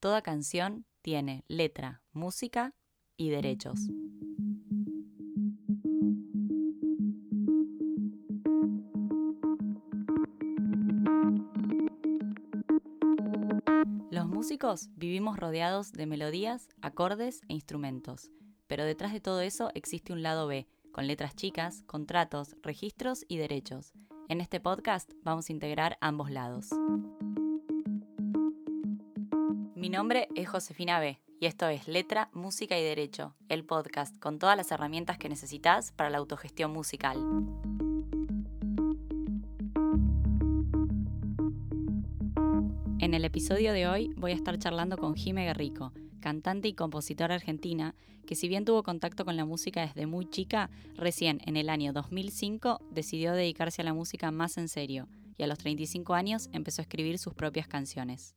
toda canción tiene letra, música y derechos. Los músicos vivimos rodeados de melodías, acordes e instrumentos, pero detrás de todo eso existe un lado B, con letras chicas, contratos, registros y derechos. En este podcast vamos a integrar ambos lados. Mi nombre es Josefina B y esto es Letra, Música y Derecho, el podcast con todas las herramientas que necesitas para la autogestión musical. En el episodio de hoy voy a estar charlando con Jime Guerrico, cantante y compositora argentina, que si bien tuvo contacto con la música desde muy chica, recién en el año 2005 decidió dedicarse a la música más en serio y a los 35 años empezó a escribir sus propias canciones.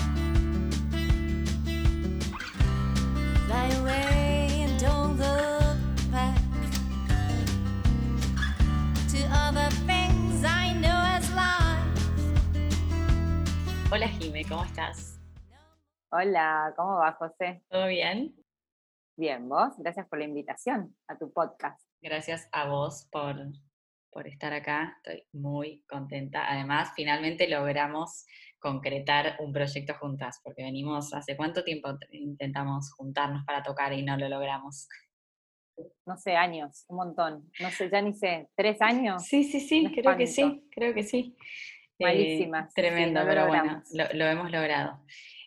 Hola Jime, ¿cómo estás? Hola, ¿cómo va, José? ¿Todo bien? Bien, vos. Gracias por la invitación a tu podcast. Gracias a vos por, por estar acá. Estoy muy contenta. Además, finalmente logramos concretar un proyecto juntas, porque venimos, ¿hace cuánto tiempo intentamos juntarnos para tocar y no lo logramos? No sé, años, un montón. No sé, ya ni sé, ¿tres años? Sí, sí, sí, creo que sí, creo que sí. Eh, Malísimas, sí, tremendo, pero bueno, lo, lo hemos logrado.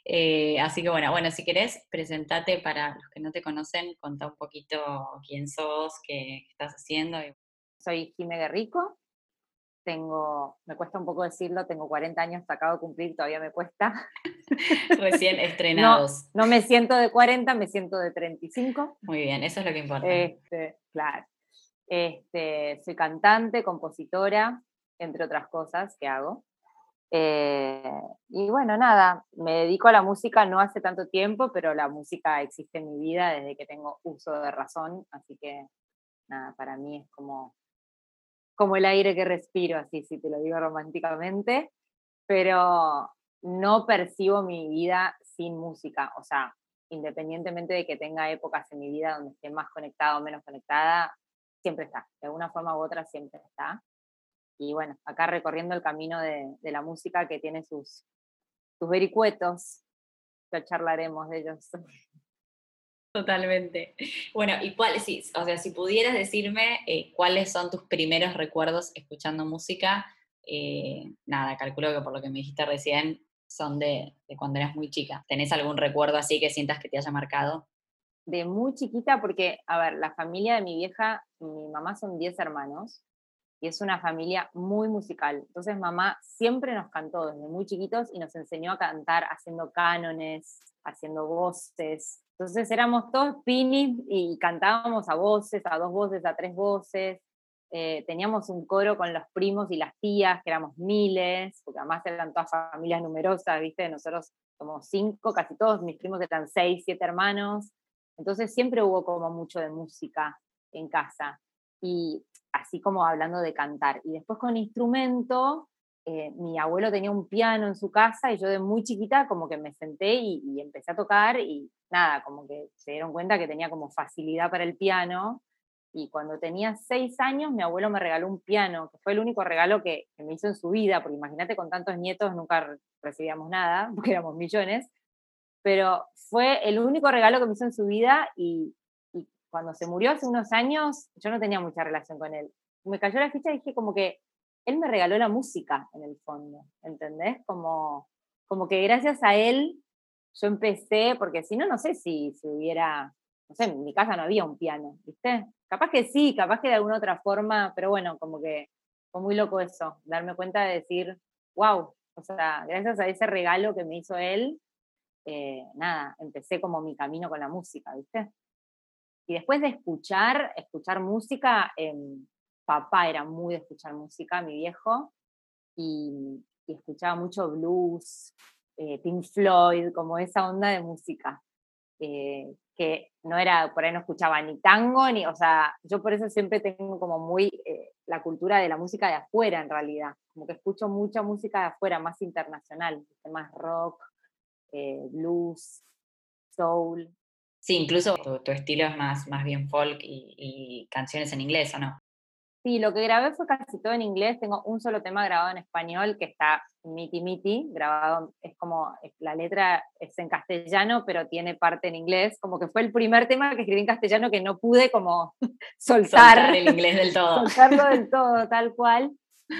Eh, así que bueno, bueno, si querés, presentate para los que no te conocen, contá un poquito quién sos, qué, qué estás haciendo. y- Soy Jime Guerrico. Tengo, me cuesta un poco decirlo, tengo 40 años, acabo de cumplir, todavía me cuesta. recién estrenados. No me siento de 40, me siento de 35. Muy bien, eso es lo que importa. Este, claro. Este, soy cantante, compositora, entre otras cosas que hago. Eh, y bueno, nada, me dedico a la música no hace tanto tiempo, pero la música existe en mi vida desde que tengo uso de razón, así que nada, para mí es como, como el aire que respiro, así si te lo digo románticamente, pero no percibo mi vida sin música, o sea, independientemente de que tenga épocas en mi vida donde esté más conectada o menos conectada, siempre está, de alguna forma u otra siempre está. Y bueno, acá recorriendo el camino de, de la música que tiene sus, sus vericuetos, ya charlaremos de ellos. Totalmente. Bueno, y cuáles, sí, o sea, si pudieras decirme eh, cuáles son tus primeros recuerdos escuchando música, eh, nada, calculo que por lo que me dijiste recién son de, de cuando eras muy chica. ¿Tenés algún recuerdo así que sientas que te haya marcado? De muy chiquita, porque, a ver, la familia de mi vieja, mi mamá son 10 hermanos, y es una familia muy musical. Entonces mamá siempre nos cantó desde muy chiquitos y nos enseñó a cantar haciendo cánones, haciendo voces. Entonces éramos todos pinis y cantábamos a voces, a dos voces, a tres voces. Eh, teníamos un coro con los primos y las tías, que éramos miles, porque además eran todas familias numerosas, ¿viste? Nosotros somos cinco, casi todos mis primos eran seis, siete hermanos. Entonces siempre hubo como mucho de música en casa. Y así como hablando de cantar. Y después con instrumento, eh, mi abuelo tenía un piano en su casa y yo de muy chiquita como que me senté y, y empecé a tocar y nada, como que se dieron cuenta que tenía como facilidad para el piano. Y cuando tenía seis años, mi abuelo me regaló un piano, que fue el único regalo que, que me hizo en su vida, porque imagínate con tantos nietos nunca re- recibíamos nada, porque éramos millones, pero fue el único regalo que me hizo en su vida y cuando se murió hace unos años, yo no tenía mucha relación con él. Me cayó la ficha y dije como que él me regaló la música en el fondo, ¿entendés? Como, como que gracias a él yo empecé, porque si no, no sé si, si hubiera, no sé, en mi casa no había un piano, ¿viste? Capaz que sí, capaz que de alguna otra forma, pero bueno, como que fue muy loco eso, darme cuenta de decir, wow, o sea, gracias a ese regalo que me hizo él, eh, nada, empecé como mi camino con la música, ¿viste? Y después de escuchar, escuchar música, em, papá era muy de escuchar música, mi viejo, y, escuchaba mucho blues, eh, Pink Floyd, como esa onda de música. eh, que no era, por ahí no escuchaba ni tango, ni, o sea, yo por eso siempre tengo como muy eh, la cultura de la música de afuera en realidad, como que escucho mucha música de afuera, más internacional, más rock, eh, blues, soul. Sí, incluso tu, tu estilo es más, más bien folk y, y canciones en inglés, ¿o no? Sí, lo que grabé fue casi todo en inglés. Tengo un solo tema grabado en español que está miti miti, grabado, es como, es- la letra es en castellano, pero tiene parte en inglés. Como que fue el primer tema que escribí en castellano que no pude como soltar, Soltar el inglés del todo. soltarlo del todo, tal cual.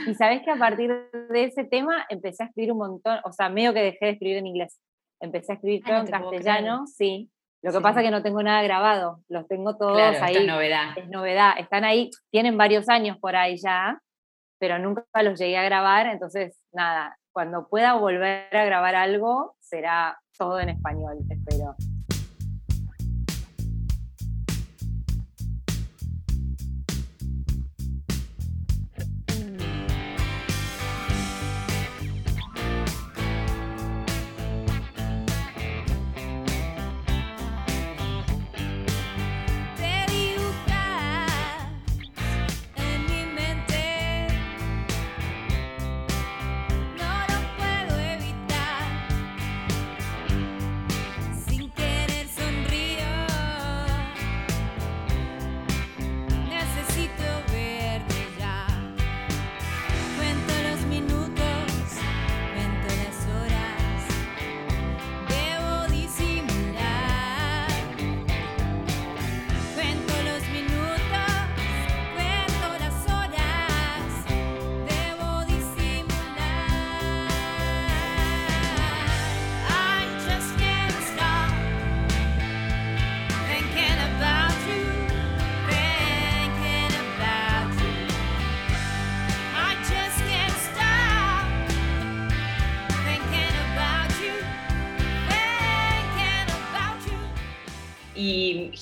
Y sabes que a partir de ese tema empecé a escribir un montón, o sea, medio que dejé de escribir en inglés. Empecé a escribir Ah, todo no en castellano, sí. Lo que Sí. pasa es que no tengo nada grabado, los tengo todos Claro, ahí es novedad. es novedad. Están ahí, tienen varios años por ahí ya, pero nunca los llegué a grabar, entonces nada, cuando pueda volver a grabar algo, será todo en español, espero.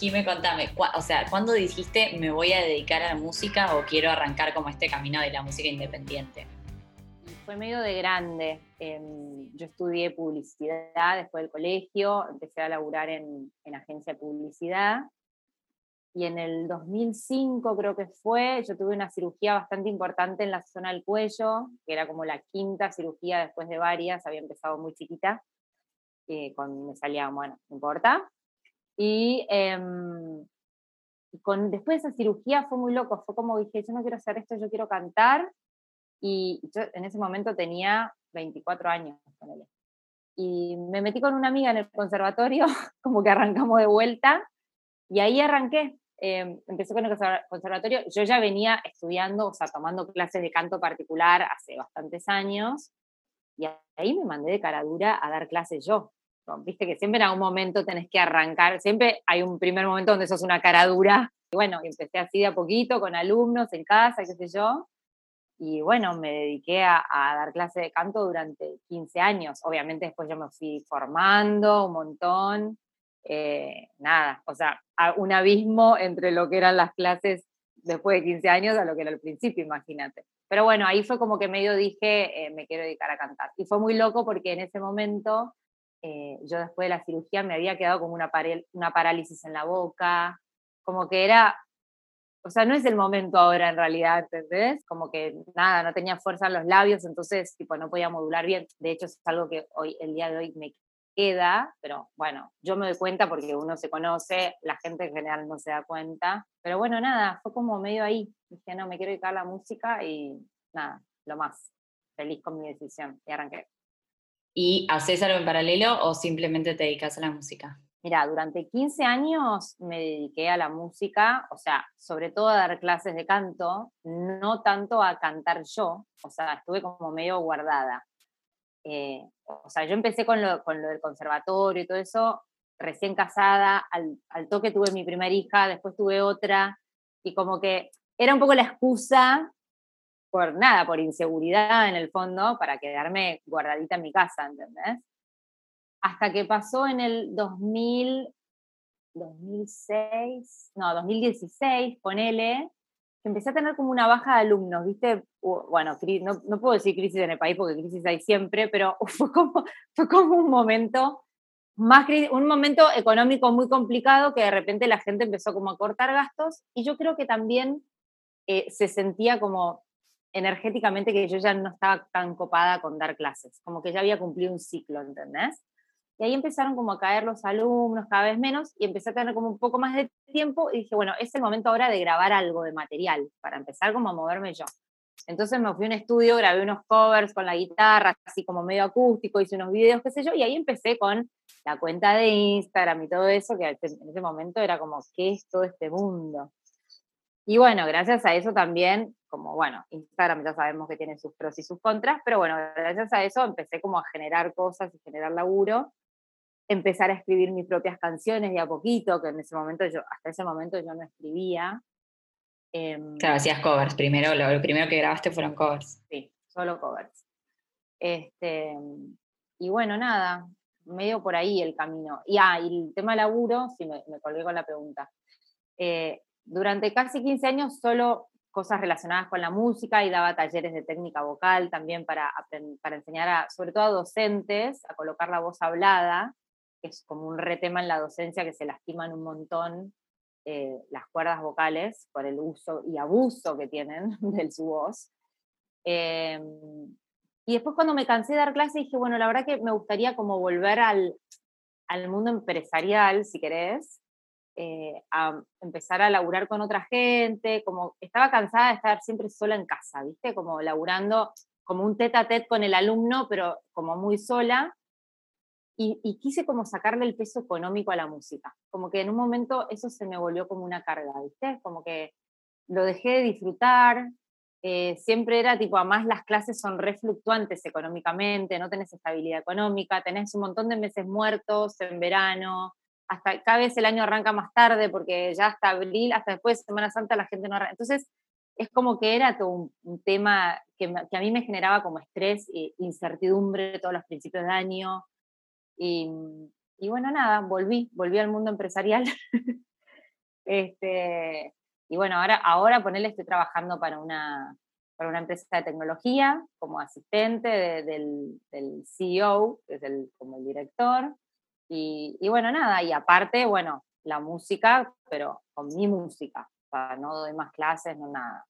Jime, contame, o sea, ¿cuándo dijiste me voy a dedicar a la música o quiero arrancar como este camino de la música independiente? Fue medio de grande. em, yo estudié publicidad después del colegio, empecé a laburar en, en agencia de publicidad. Y en el 2005 creo que fue, yo tuve una cirugía bastante importante en la zona del cuello, que era como la quinta cirugía después de varias, había empezado muy chiquita, eh, con, me salía, bueno, no importa. Y y con, después de esa cirugía fue muy loco, fue como dije, yo no quiero hacer esto, yo quiero cantar. Y yo en ese momento tenía 24 años. Y me metí con una amiga en el conservatorio, como que arrancamos de vuelta, y ahí arranqué. Eh, empecé con el conserva- conservatorio. Yo ya venía estudiando, o sea, tomando clases de canto particular hace bastantes años, y ahí me mandé de cara dura a dar clases yo. Viste que siempre en algún momento tenés que arrancar, siempre hay un primer momento donde sos una cara dura. Y bueno, empecé así de a poquito, con alumnos en casa, qué sé yo. Y bueno, me dediqué a, a dar clase de canto durante 15 años. Obviamente después yo me fui formando un montón. eh, nada, o sea, un abismo entre lo que eran las clases después de 15 años a lo que era al principio, imagínate. Pero bueno, ahí fue como que medio dije, eh, me quiero dedicar a cantar. Y fue muy loco porque en ese momento, eh, yo después de la cirugía me había quedado como una, una parálisis en la boca, como que era o sea, no es el momento ahora en realidad, ¿entendés? Como que nada, no tenía fuerza en los labios, entonces tipo no podía modular bien. De hecho, es algo que hoy, el día de hoy me queda, pero bueno, yo me doy cuenta porque uno se conoce, la gente en general no se da cuenta. Pero bueno, nada, fue como medio ahí. Dije, no, me quiero dedicar a la música y nada, lo más. Feliz con mi decisión y arranqué. ¿Y haces algo en paralelo o simplemente te dedicas a la música? Mira, durante 15 años me dediqué a la música, o sea, sobre todo a dar clases de canto, no tanto a cantar yo, o sea, estuve como medio guardada. Eh, o sea, yo empecé con lo, con lo del conservatorio y todo eso, recién casada, al, al toque tuve mi primera hija, después tuve otra, y como que era un poco la excusa por nada, por inseguridad en el fondo, para quedarme guardadita en mi casa, ¿entendés? hasta que pasó en el 2006, no, 2016, ponele, que empecé a tener como una baja de alumnos, ¿viste? Bueno, no, puedo decir crisis en el país porque crisis hay siempre, pero fue como, fue como un momento más un momento económico muy complicado que de repente la gente empezó como a cortar gastos y yo creo que también eh, se sentía como energéticamente que yo ya no estaba tan copada con dar clases, como que ya había cumplido un ciclo, ¿entendés? Y ahí empezaron como a caer los alumnos cada vez menos y empecé a tener como un poco más de tiempo y dije, bueno, es el momento ahora de grabar algo de material para empezar como a moverme yo. Entonces me fui a un estudio, grabé unos covers con la guitarra, así como medio acústico, hice unos videos, qué sé yo, y ahí empecé con la cuenta de Instagram y todo eso, que en ese momento era como, ¿qué es todo este mundo? Y bueno, gracias a eso también, como bueno, Instagram ya sabemos que tiene sus pros y sus contras, pero bueno, gracias a eso empecé como a generar cosas y generar laburo, empezar a escribir mis propias canciones de a poquito, que en ese momento yo, hasta ese momento yo no escribía. Em, Claro, hacías covers. Primero, lo, lo primero que grabaste fueron covers. Sí, solo covers. Este, y bueno, nada, medio por ahí el camino. Y, ah, y el tema laburo, sí, me, me colgué con la pregunta. Eh, durante casi 15 años solo cosas relacionadas con la música y daba talleres de técnica vocal también para, para enseñar a, sobre todo a docentes, a colocar la voz hablada, que es como un retema en la docencia que se lastiman un montón eh, las cuerdas vocales por el uso y abuso que tienen de su voz. Eh, y después cuando me cansé de dar clases dije, bueno, la verdad que me gustaría como volver al, al mundo empresarial, si querés, eh, empezar a laburar con otra gente, como estaba cansada de estar siempre sola en casa, ¿viste? Como laburando como un tete a tete con el alumno, pero como muy sola. Y, y quise como sacarle el peso económico a la música. Como que en un momento eso se me volvió como una carga, ¿viste? Como que lo dejé de disfrutar, eh, siempre era tipo, además las clases son re fluctuantes económicamente, no tenés estabilidad económica, tenés un montón de meses muertos en verano, hasta cada vez el año arranca más tarde porque ya hasta abril, hasta después de Semana Santa la gente no arranca. Entonces es como que era todo un, un tema que, que a mí me generaba como estrés e incertidumbre todos los principios de año. Y, y bueno, nada, volví, volví al mundo empresarial. este, y bueno, ahora, ahora ponerle estoy trabajando para una, para una empresa de tecnología como asistente de- del, del CEO, que es el, como el director. Y, y bueno, nada, y aparte, bueno, la música, pero con mi música. O sea, no doy más clases, no nada.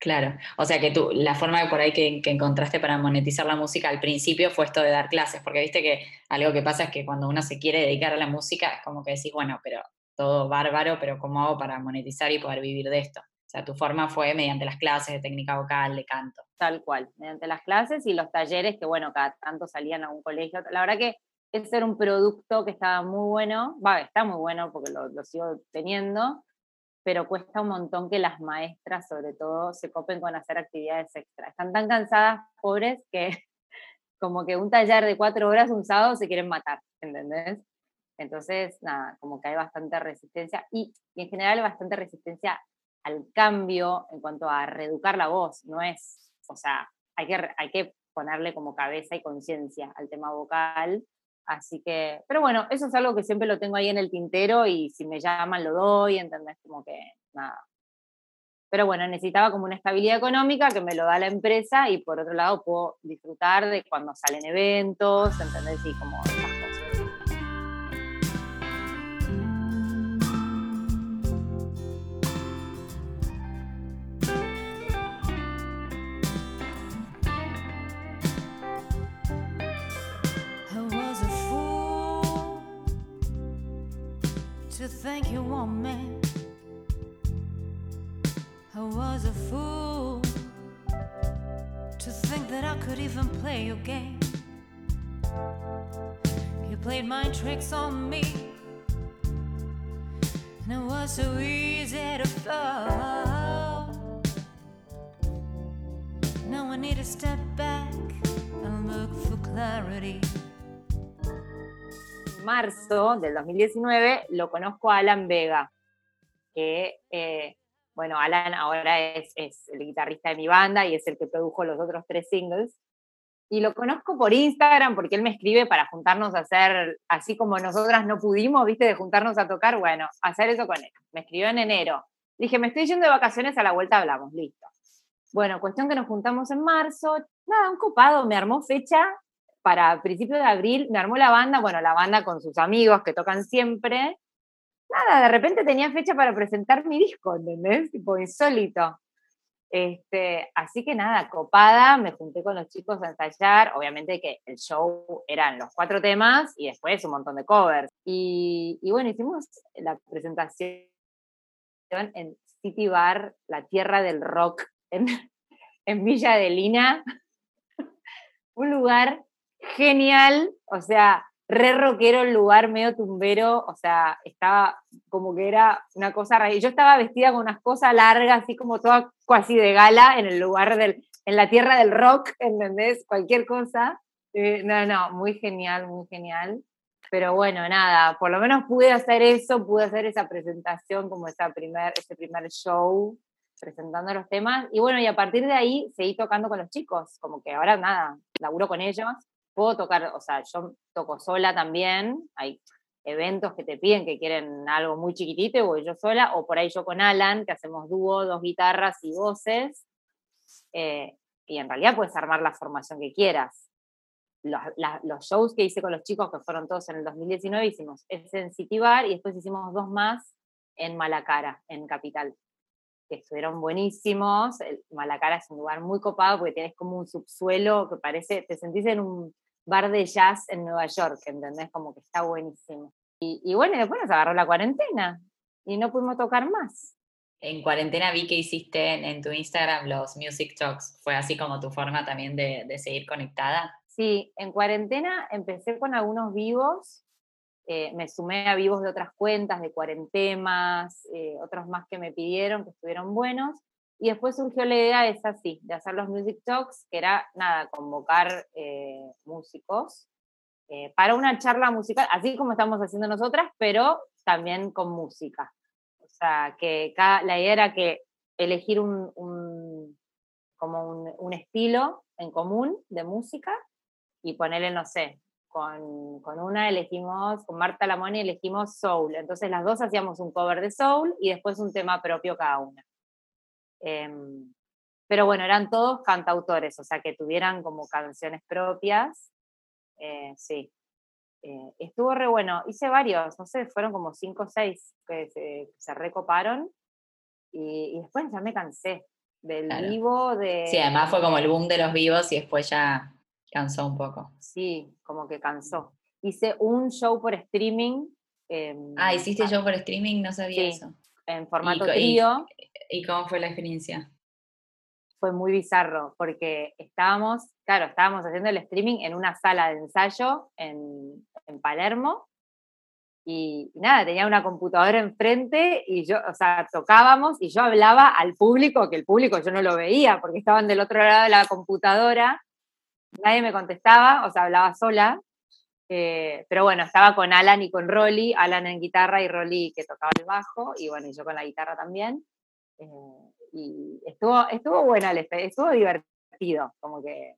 Claro. O sea que tú, la forma por ahí que, que encontraste para monetizar la música al principio fue esto de dar clases, porque viste que algo que pasa es que cuando uno se quiere dedicar a la música es como que decís, bueno, pero todo bárbaro, pero ¿cómo hago para monetizar y poder vivir de esto? O sea, tu forma fue mediante las clases de técnica vocal, de canto. Tal cual, mediante las clases y los talleres que, bueno, cada tanto salían a un colegio. La verdad que ese era un producto que estaba muy bueno, va, está muy bueno porque lo, sigo teniendo, pero cuesta un montón que las maestras, sobre todo, se copen con hacer actividades extra. Están tan cansadas, pobres, que como que un taller de cuatro horas un sábado se quieren matar, ¿entendés? Entonces, nada, como que hay bastante resistencia y, y en general bastante resistencia al cambio en cuanto a reeducar la voz, no es, o sea, hay que, hay que ponerle como cabeza y conciencia al tema vocal, así que, pero bueno, eso es algo que siempre lo tengo ahí en el tintero y si me llaman lo doy, ¿entendés? Como que nada. Pero bueno, necesitaba como una estabilidad económica que me lo da la empresa y por otro lado puedo disfrutar de cuando salen eventos, ¿entendés? Y como esas cosas. Think you want me. I was a fool to think that I could even play your game. You played mind tricks on me, and it was so easy to fall. Now I need to step back and look for clarity. Marzo del 2019 lo conozco a Alan Vega, que, eh, bueno, Alan ahora es, es el guitarrista de mi banda y es el que produjo los otros tres singles. y lo conozco por Instagram porque él me escribe para juntarnos a hacer, así como nosotras no pudimos, viste, de juntarnos a tocar, bueno, hacer eso con él. Me escribió en enero. Dije, me estoy yendo de vacaciones, a la vuelta hablamos, listo. Bueno, cuestión que nos juntamos en marzo, nada, un copado, me armó fecha para principios de abril, me armó la banda, bueno, la banda con sus amigos que tocan siempre. Nada, de repente tenía fecha para presentar mi disco, ¿entendés? Tipo insólito. Este, así que nada, copada, me junté con los chicos a ensayar. Obviamente que el show eran los cuatro temas y después un montón de covers. Y, bueno, hicimos la presentación en City Bar, la tierra del rock, en, en Villa de Lina. un lugar genial, o sea, re rockero el lugar, medio tumbero, o sea, estaba como que era una cosa rara. Yo estaba vestida con unas cosas largas, así como toda casi de gala, en el lugar del, en la tierra del rock, ¿entendés? Cualquier cosa. Eh, no, no, muy genial, muy genial. Pero bueno, nada, por lo menos pude hacer eso, pude hacer esa presentación, como esa primer, ese primer show, presentando los temas. Y bueno, y a partir de ahí seguí tocando con los chicos, como que ahora nada, laburo con ellos puedo tocar, o sea, yo toco sola también, hay eventos que te piden que quieren algo muy chiquitito voy yo sola, o por ahí yo con Alan, que hacemos dúo, dos guitarras y voces, eh, y en realidad puedes armar la formación que quieras. Los, shows que hice con los chicos, que fueron todos en el 2019, hicimos ese en City Bar y después hicimos dos más en Malacara, en Capital, que estuvieron buenísimos. Malacara es un lugar muy copado porque tienes como un subsuelo que parece, te sentís en un bar de jazz en Nueva York, ¿entendés? Como que está buenísimo. Y, bueno, después nos agarró la cuarentena y no pudimos tocar más. En cuarentena vi que hiciste en, tu Instagram los Music Talks. ¿Fue así como tu forma también de, seguir conectada? Sí, en cuarentena empecé con algunos vivos. Eh, me sumé a vivos de otras cuentas, de cuarentemas, eh, otros más que me pidieron, que estuvieron buenos. Y después surgió la idea, es así, de hacer los Music Talks, que era, nada, convocar eh, músicos eh, para una charla musical, así como estamos haciendo nosotras, pero también con música. O sea, que cada, la idea era que elegir un, un como un, un, estilo en común de música y ponerle, no sé, con, con, una elegimos, con Marta Lamoni elegimos Soul. Entonces las dos hacíamos un cover de Soul y después un tema propio cada una. Em, pero bueno, eran todos cantautores, o sea, que tuvieran como canciones propias. Eh, sí. Eh, estuvo re bueno. Hice varios, no sé, fueron como cinco o seis que se, recoparon. Y, después ya me cansé del vivo, de... Sí, además fue como el boom de los vivos y después ya cansó un poco. Sí, como que cansó. Hice un show por streaming. ah, hiciste show por streaming, no sabía eso. En formato trío. ¿Y cómo fue la experiencia? Fue muy bizarro porque estábamos, claro, estábamos haciendo el streaming en una sala de ensayo en, Palermo y, nada, tenía una computadora enfrente y yo, o sea, tocábamos y yo hablaba al público, que el público yo no lo veía porque estaban del otro lado de la computadora, nadie me contestaba, o sea, hablaba sola, eh, pero bueno, estaba con Alan y con Rolly, Alan en guitarra y Rolly que tocaba el bajo, y bueno, y yo con la guitarra también. Eh, y estuvo, estuvo buena, estuvo divertido, como que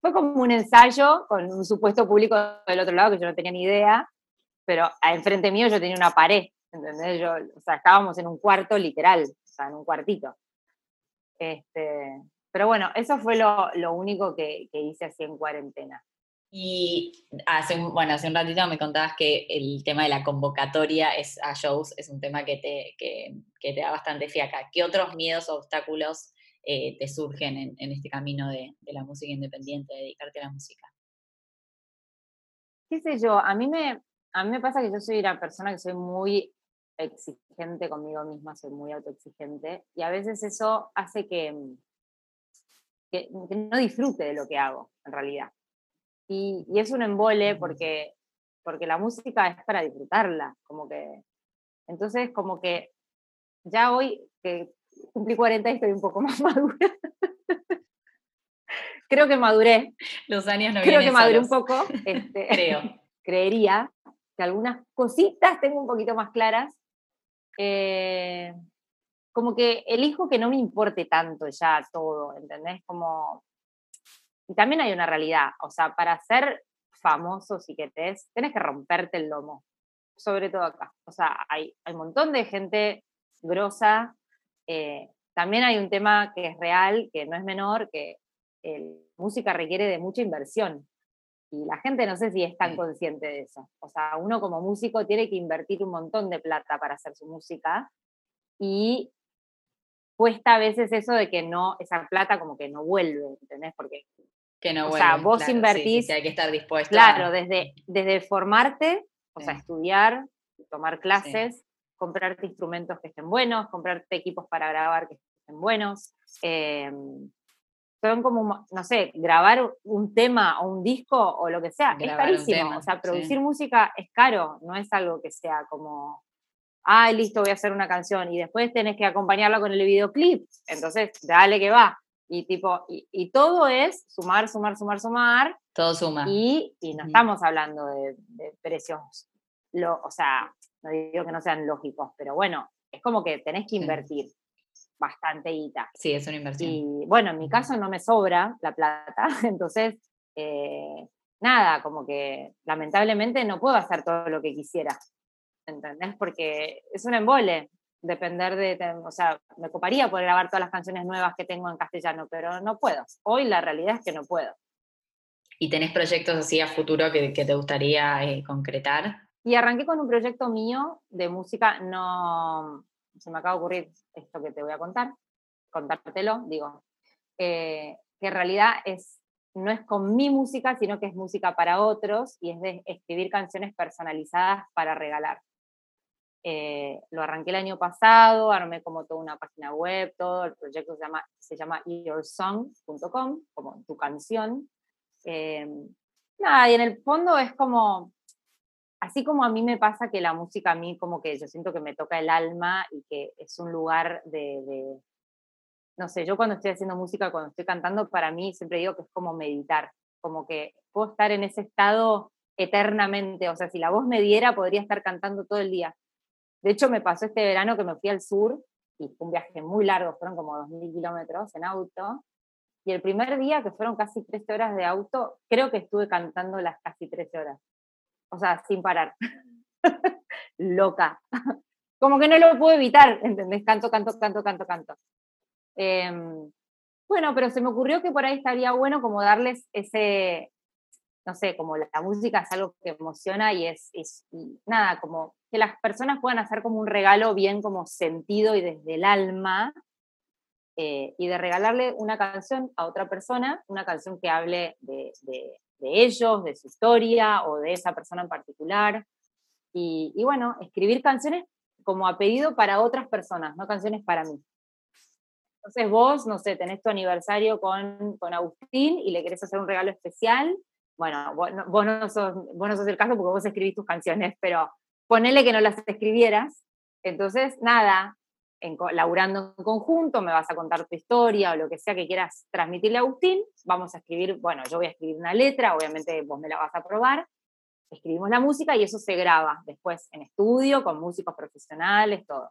fue como un ensayo con un supuesto público del otro lado que yo no tenía ni idea, pero enfrente mío yo tenía una pared, ¿entendés? Yo, o sea, estábamos en un cuarto literal, o sea, en un cuartito. Este, pero bueno, eso fue lo, lo único que, que hice así en cuarentena. Y hace un, bueno, hace un ratito me contabas que el tema de la convocatoria es, a shows es un tema que te, que, te da bastante fiaca. ¿Qué otros miedos o obstáculos eh, te surgen en, este camino de, la música independiente, de dedicarte a la música? ¿Qué sé yo? A mí, me, a mí me pasa que yo soy una persona que soy muy exigente conmigo misma, soy muy autoexigente, y a veces eso hace que, que no disfrute de lo que hago, en realidad. Y, es un embole porque, porque la música es para disfrutarla, como que, entonces como que ya hoy que cumplí 40 y estoy un poco más madura. Creo que maduré. Los años no Creo que maduré un poco. Este, Creo. Creería que algunas cositas tengo un poquito más claras. Eh, como que elijo que no me importe tanto ya todo, ¿entendés? Como y también hay una realidad, o sea, para ser famoso, si querés, tenés que romperte el lomo, sobre todo acá. O sea, hay, hay un montón de gente grosa. eh, también hay un tema que es real, que no es menor, que música requiere de mucha inversión. Y la gente no sé si es tan consciente de eso. O sea, uno como músico tiene que invertir un montón de plata para hacer su música y cuesta a veces eso de que no, esa plata como que no vuelve, ¿entendés? Porque Que no O sea, vos claro, sí, invertís- sí, hay que estar dispuesto. Claro, a- desde, desde formarte, o sea, estudiar, tomar clases, comprarte instrumentos que estén buenos, comprarte equipos para grabar que estén buenos. eh, son como, mo- no sé, grabar un tema o un disco o lo que sea, es Grabar carísimo. tema, o sea, producir música es caro, no es algo que sea como, ay, listo, voy a hacer una canción y después tenés que acompañarla con el videoclip. Entonces, dale que va. Y tipo, y, y todo es sumar, sumar, sumar, sumar. Todo suma. Y, y no estamos hablando de, de precios, lo, o sea, no digo que no sean lógicos, pero bueno, es como que tenés que Sí. invertir bastante guita. Sí, es una inversión. Y bueno, en mi caso no me sobra la plata, entonces, eh, nada, como que lamentablemente no puedo hacer todo lo que quisiera, ¿entendés? Porque es un embole depender de, de- o sea, me coparía poder grabar todas las canciones nuevas que tengo en castellano, pero no puedo. Hoy la realidad es que no puedo. ¿Y tenés proyectos así a futuro que, que te gustaría eh, concretar? Y arranqué con un proyecto mío de música, no, se me acaba de ocurrir esto que te voy a contar, contártelo, digo, eh, que en realidad es, no es con mi música, sino que es música para otros y es de escribir canciones personalizadas para regalar. Eh, lo arranqué el año pasado, armé como toda una página web, todo el proyecto se llama, se llama yoursong.com, como tu canción. Eh, nada, y en el fondo es como, así como a mí me pasa que la música a mí como que yo siento que me toca el alma y que es un lugar de, de- no sé, yo cuando estoy haciendo música, cuando estoy cantando, para mí siempre digo que es como meditar, como que puedo estar en ese estado eternamente, o sea, si la voz me diera, podría estar cantando todo el día. De hecho, me pasó este verano que me fui al sur y fue un viaje muy largo, fueron como 2.000 kilómetros en auto. Y el primer día, que fueron casi 13 horas de auto, creo que estuve cantando las casi 13 horas. O sea, sin parar. Loca. Como que no lo puedo evitar, ¿entendés? Canto, canto, canto, canto, canto. Em, bueno, pero se me ocurrió que por ahí estaría bueno como darles ese, no sé, como la, la música es algo que emociona y es, es- y nada, como que las personas puedan hacer como un regalo bien como sentido y desde el alma, eh, y de regalarle una canción a otra persona, una canción que hable de, de- de ellos, de su historia o de esa persona en particular. Y, y bueno, escribir canciones como a pedido para otras personas, no canciones para mí. Entonces vos, no sé, tenés tu aniversario con, con Agustín y le querés hacer un regalo especial. Bueno, vos no, vos no sos, vos no sos el caso porque vos escribís tus canciones, pero ponele que no las escribieras. Entonces, nada, en, laburando en conjunto, me vas a contar tu historia o lo que sea que quieras transmitirle a Agustín. Vamos a escribir, bueno, yo voy a escribir una letra, obviamente vos me la vas a probar. Escribimos la música y eso se graba después en estudio, con músicos profesionales, todo.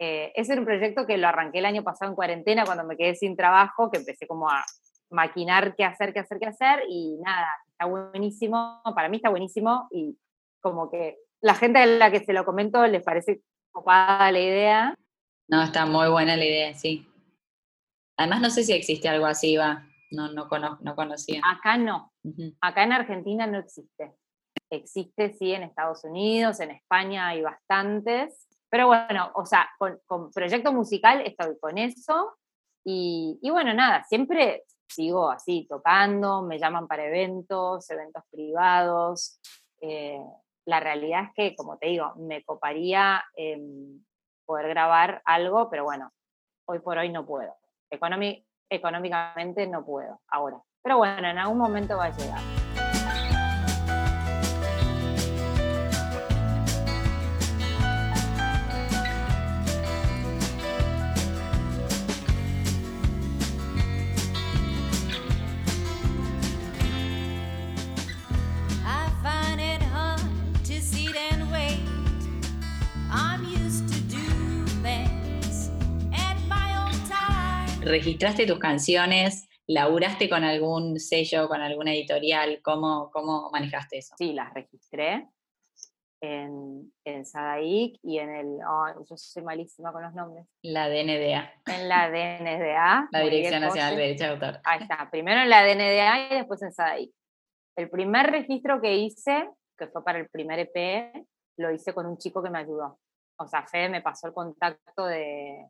Eh, ese era un proyecto que lo arranqué el año pasado en cuarentena, cuando me quedé sin trabajo, que empecé como a maquinar qué hacer, qué hacer, qué hacer, y nada, está buenísimo, para mí está buenísimo, y como que la gente a la que se lo comento les parece copada la idea. No, está muy buena la idea, sí. Además, no sé si existe algo así, va. No, no, cono- no conocía. Acá no, acá en Argentina no existe. Existe, sí, en Estados Unidos, en España hay bastantes. Pero bueno, o sea, con, con proyecto musical estoy con eso. Y, y bueno, nada, siempre sigo así tocando, me llaman para eventos, eventos privados. Eh, la realidad es que, como te digo, me coparía em, poder grabar algo, pero bueno, hoy por hoy no puedo. Económicamente no puedo ahora. Pero bueno, en algún momento va a llegar. Registraste tus canciones ¿Laburaste con algún sello, con alguna editorial? ¿Cómo, cómo manejaste eso? Sí, las registré en, en Sadaic y en el. yo soy malísima con los nombres. La DNDA. En la DNDA. la Dirección Nacional de Derechos de Autor. Ahí está. Primero en la DNDA y después en Sadaic. El primer registro que hice, que fue para el primer EP, lo hice con un chico que me ayudó. O sea, Fede me pasó el contacto de,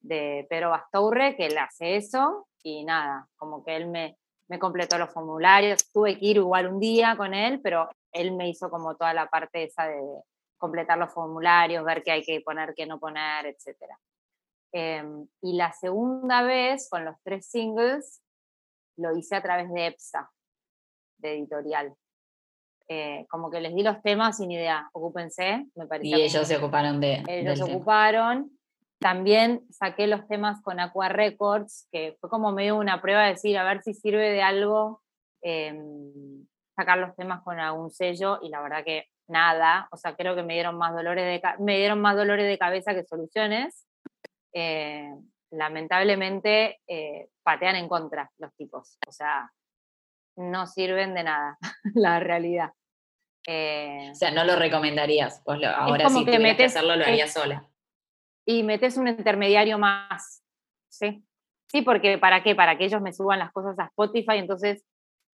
de Pedro Bastourre, que él hace eso, y nada, como que él me, me completó los formularios, tuve que ir igual un día con él, pero él me hizo como toda la parte esa de completar los formularios, ver qué hay que poner, qué no poner, etc. Em, y la segunda vez, con los tres singles, lo hice a través de EPSA, de editorial. Eh, como que les di los temas sin idea, ocúpense, me parece. Y ellos se ocuparon de... Ellos se ocuparon. También saqué los temas con Aqua Records, que fue como medio una prueba de decir, a ver si sirve de algo em, sacar los temas con algún sello, y la verdad que nada, o sea, creo que me dieron más dolores de, me dieron más dolores de cabeza que soluciones. Eh, lamentablemente eh, patean en contra los tipos, o sea, no sirven de nada, la realidad. Eh, o sea, no lo recomendarías, pues ahora sí que, que hacerlo lo haría sola y metes un intermediario más. ¿sí? Sí, porque ¿para qué? Para que ellos me suban las cosas a Spotify, entonces...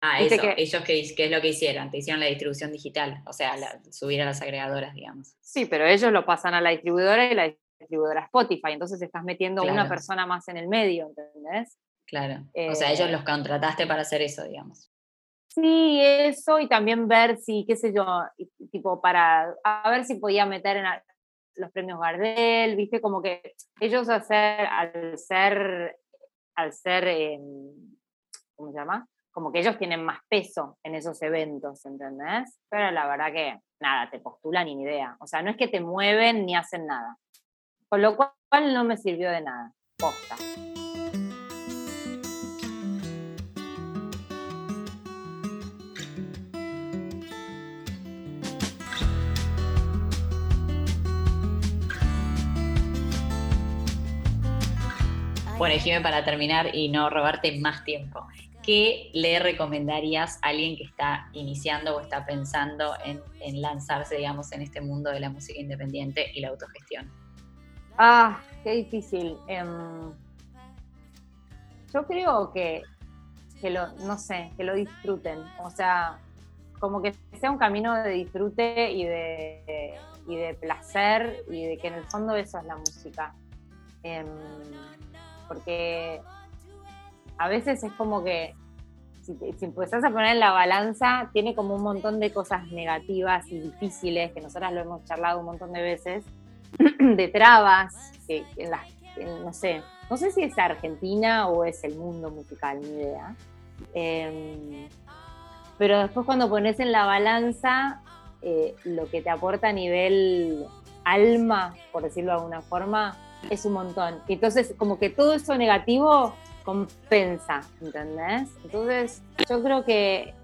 Ah, eso, ellos qué, es lo que hicieron, te hicieron la distribución digital, o sea, subir a las agregadoras, digamos. Sí, pero ellos lo pasan a la distribuidora y la distribuidora Spotify, entonces estás metiendo una persona más en el medio, ¿entendés? Claro, o sea, ellos eh los contrataste para hacer eso, digamos. Sí, eso y también ver si, qué sé yo, tipo para, a ver si podía meter en, los premios Gardel, viste, como que ellos hacer, al ser, al ser, em, ¿cómo se llama? Como que ellos tienen más peso en esos eventos, ¿entendés? Pero la verdad que, nada, te postulan ni idea. O sea, no es que te mueven ni hacen nada. Con lo cual no me sirvió de nada. Posta. Bueno, Jimé, para terminar y no robarte más tiempo, ¿qué le recomendarías a alguien que está iniciando o está pensando en, lanzarse, digamos, en este mundo de la música independiente y la autogestión? Ah, qué difícil. Em, yo creo que, que lo, no sé, que lo disfruten. O sea, como que sea un camino de disfrute y de, y de placer y de que en el fondo eso es la música. Em, porque a veces es como que si, empezás a poner en la balanza, tiene como un montón de cosas negativas y difíciles, que nosotras lo hemos charlado un montón de veces, de trabas, que no sé, no sé si es Argentina o es el mundo musical, ni idea. Em, pero después cuando pones en la balanza eh, lo que te aporta a nivel alma, por decirlo de alguna forma, es un montón. Entonces, como que todo eso negativo compensa, ¿entendés? Entonces, yo creo que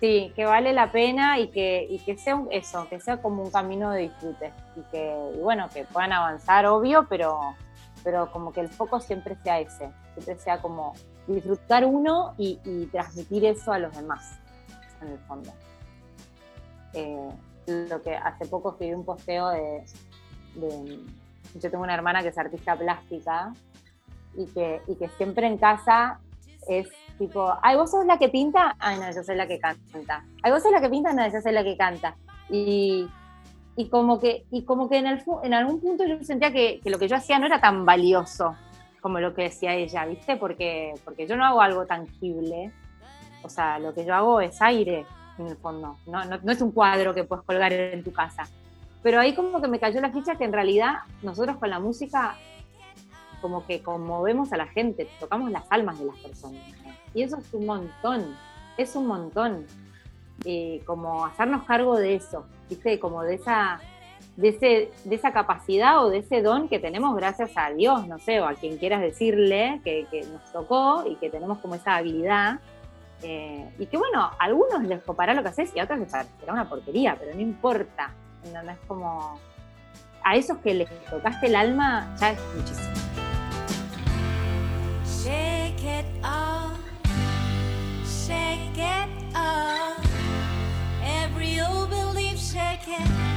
sí, que vale la pena y que, y que sea eso, que sea como un camino de disfrute y que, bueno, que puedan avanzar, obvio, pero, pero como que el foco siempre sea ese, siempre sea como disfrutar uno y, transmitir eso a los demás, en el fondo. Eh, lo que hace poco escribí un posteo de yo tengo una hermana que es artista plástica y que, y que siempre en casa es tipo, ay, vos sos la que pinta, ay, no, yo soy la que canta. Ay, vos sos la que pinta, no, yo soy la que canta. Y, y como que, y como que en, el, en algún punto yo sentía que, que, lo que yo hacía no era tan valioso como lo que decía ella, ¿viste? Porque, porque yo no hago algo tangible. O sea, lo que yo hago es aire, en el fondo. No, no, no es un cuadro que puedes colgar en tu casa. Pero ahí como que me cayó la ficha que en realidad nosotros con la música como que conmovemos a la gente, tocamos las almas de las personas. Y eso es un montón, es un montón. como hacernos cargo de eso, ¿viste? Como de esa, de, ese, de esa capacidad o de ese don que tenemos gracias a Dios, no sé, o a quien quieras decirle que, nos tocó y que tenemos como esa habilidad. Eh, y que bueno, a algunos les copará lo que haces y a otros les parecerá una porquería, pero no importa. ¿entendés? Como a esos que les tocaste el alma, ya es muchísimo. Shake it off, shake it off, every old belief shake it.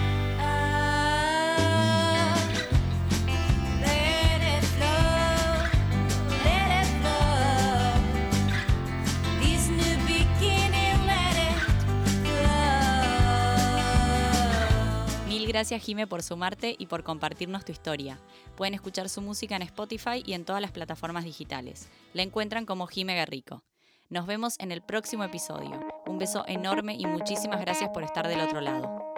Gracias Jime por sumarte y por compartirnos tu historia. Pueden escuchar su música en Spotify y en todas las plataformas digitales. La encuentran como Jime Garrico. Nos vemos en el próximo episodio. Un beso enorme y muchísimas gracias por estar del otro lado.